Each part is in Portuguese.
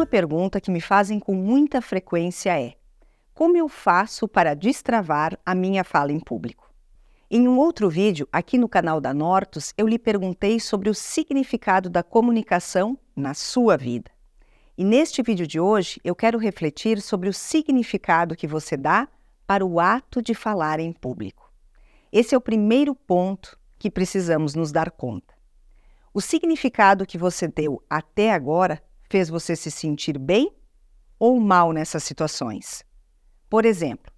Uma pergunta que me fazem com muita frequência é: como eu faço para destravar a minha fala em público? Em um outro vídeo, aqui no canal da Nortus, eu lhe perguntei sobre o significado da comunicação na sua vida. E neste vídeo de hoje, eu quero refletir sobre o significado que você dá para o ato de falar em público. Esse é o primeiro ponto que precisamos nos dar conta. O significado que você deu até agora fez você se sentir bem ou mal nessas situações? Por exemplo,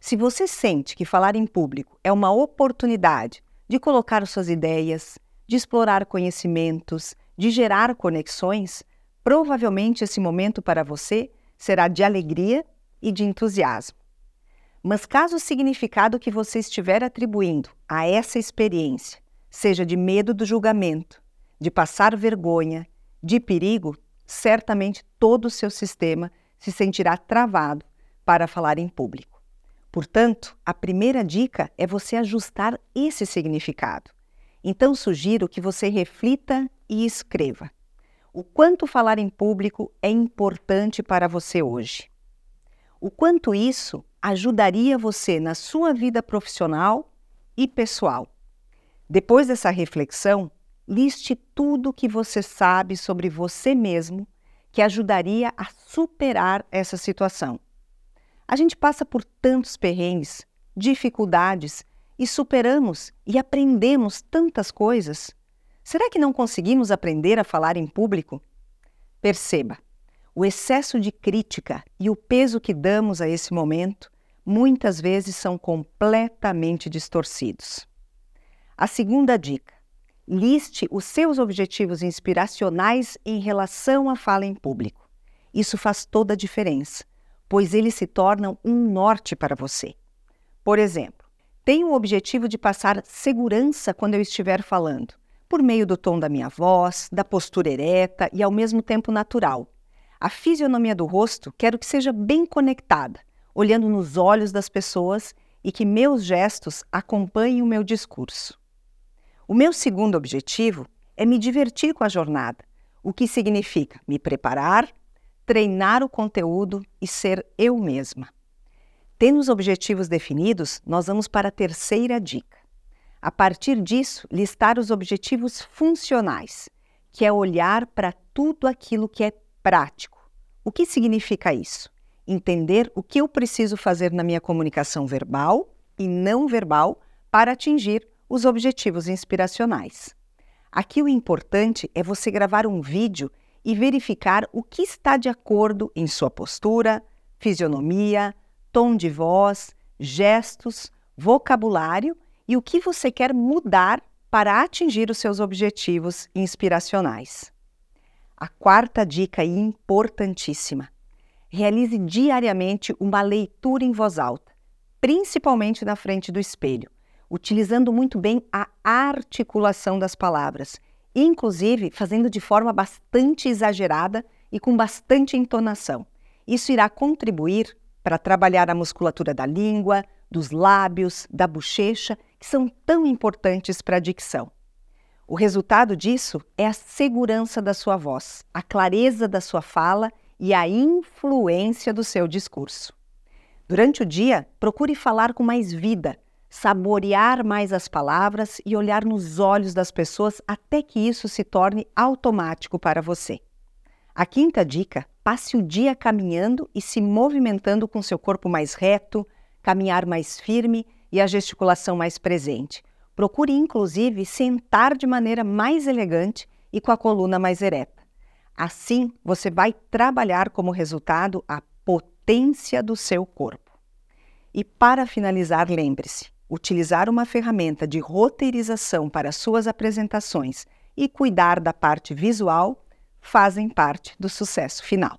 se você sente que falar em público é uma oportunidade de colocar suas ideias, de explorar conhecimentos, de gerar conexões, provavelmente esse momento para você será de alegria e de entusiasmo. Mas caso o significado que você estiver atribuindo a essa experiência seja de medo do julgamento, de passar vergonha, de perigo, certamente todo o seu sistema se sentirá travado para falar em público. Portanto, a primeira dica é você ajustar esse significado. Então, sugiro que você reflita e escreva. O quanto falar em público é importante para você hoje? O quanto isso ajudaria você na sua vida profissional e pessoal? Depois dessa reflexão, liste tudo o que você sabe sobre você mesmo que ajudaria a superar essa situação. A gente passa por tantos perrengues, dificuldades e superamos e aprendemos tantas coisas. Será que não conseguimos aprender a falar em público? Perceba, o excesso de crítica e o peso que damos a esse momento muitas vezes são completamente distorcidos. A segunda dica: Liste os seus objetivos inspiracionais em relação à fala em público. Isso faz toda a diferença, pois eles se tornam um norte para você. Por exemplo, tenho o objetivo de passar segurança quando eu estiver falando, por meio do tom da minha voz, da postura ereta e ao mesmo tempo natural. A fisionomia do rosto quero que seja bem conectada, olhando nos olhos das pessoas e que meus gestos acompanhem o meu discurso. O meu segundo objetivo é me divertir com a jornada, o que significa me preparar, treinar o conteúdo e ser eu mesma. Tendo os objetivos definidos, nós vamos para a terceira dica. A partir disso, listar os objetivos funcionais, que é olhar para tudo aquilo que é prático. O que significa isso? Entender o que eu preciso fazer na minha comunicação verbal e não verbal para atingir os objetivos inspiracionais. Aqui o importante é você gravar um vídeo e verificar o que está de acordo em sua postura, fisionomia, tom de voz, gestos, vocabulário e o que você quer mudar para atingir os seus objetivos inspiracionais. A quarta dica importantíssima: realize diariamente uma leitura em voz alta, principalmente na frente do espelho utilizando muito bem a articulação das palavras, inclusive fazendo de forma bastante exagerada e com bastante entonação. Isso irá contribuir para trabalhar a musculatura da língua, dos lábios, da bochecha, que são tão importantes para a dicção. O resultado disso é a segurança da sua voz, a clareza da sua fala e a influência do seu discurso. Durante o dia, procure falar com mais vida, saborear mais as palavras e olhar nos olhos das pessoas até que isso se torne automático para você. A quinta dica: passe o dia caminhando e se movimentando com seu corpo mais reto, caminhar mais firme e a gesticulação mais presente. Procure, inclusive, sentar de maneira mais elegante e com a coluna mais ereta. Assim, você vai trabalhar como resultado a potência do seu corpo. E para finalizar, lembre-se: utilizar uma ferramenta de roteirização para suas apresentações e cuidar da parte visual fazem parte do sucesso final.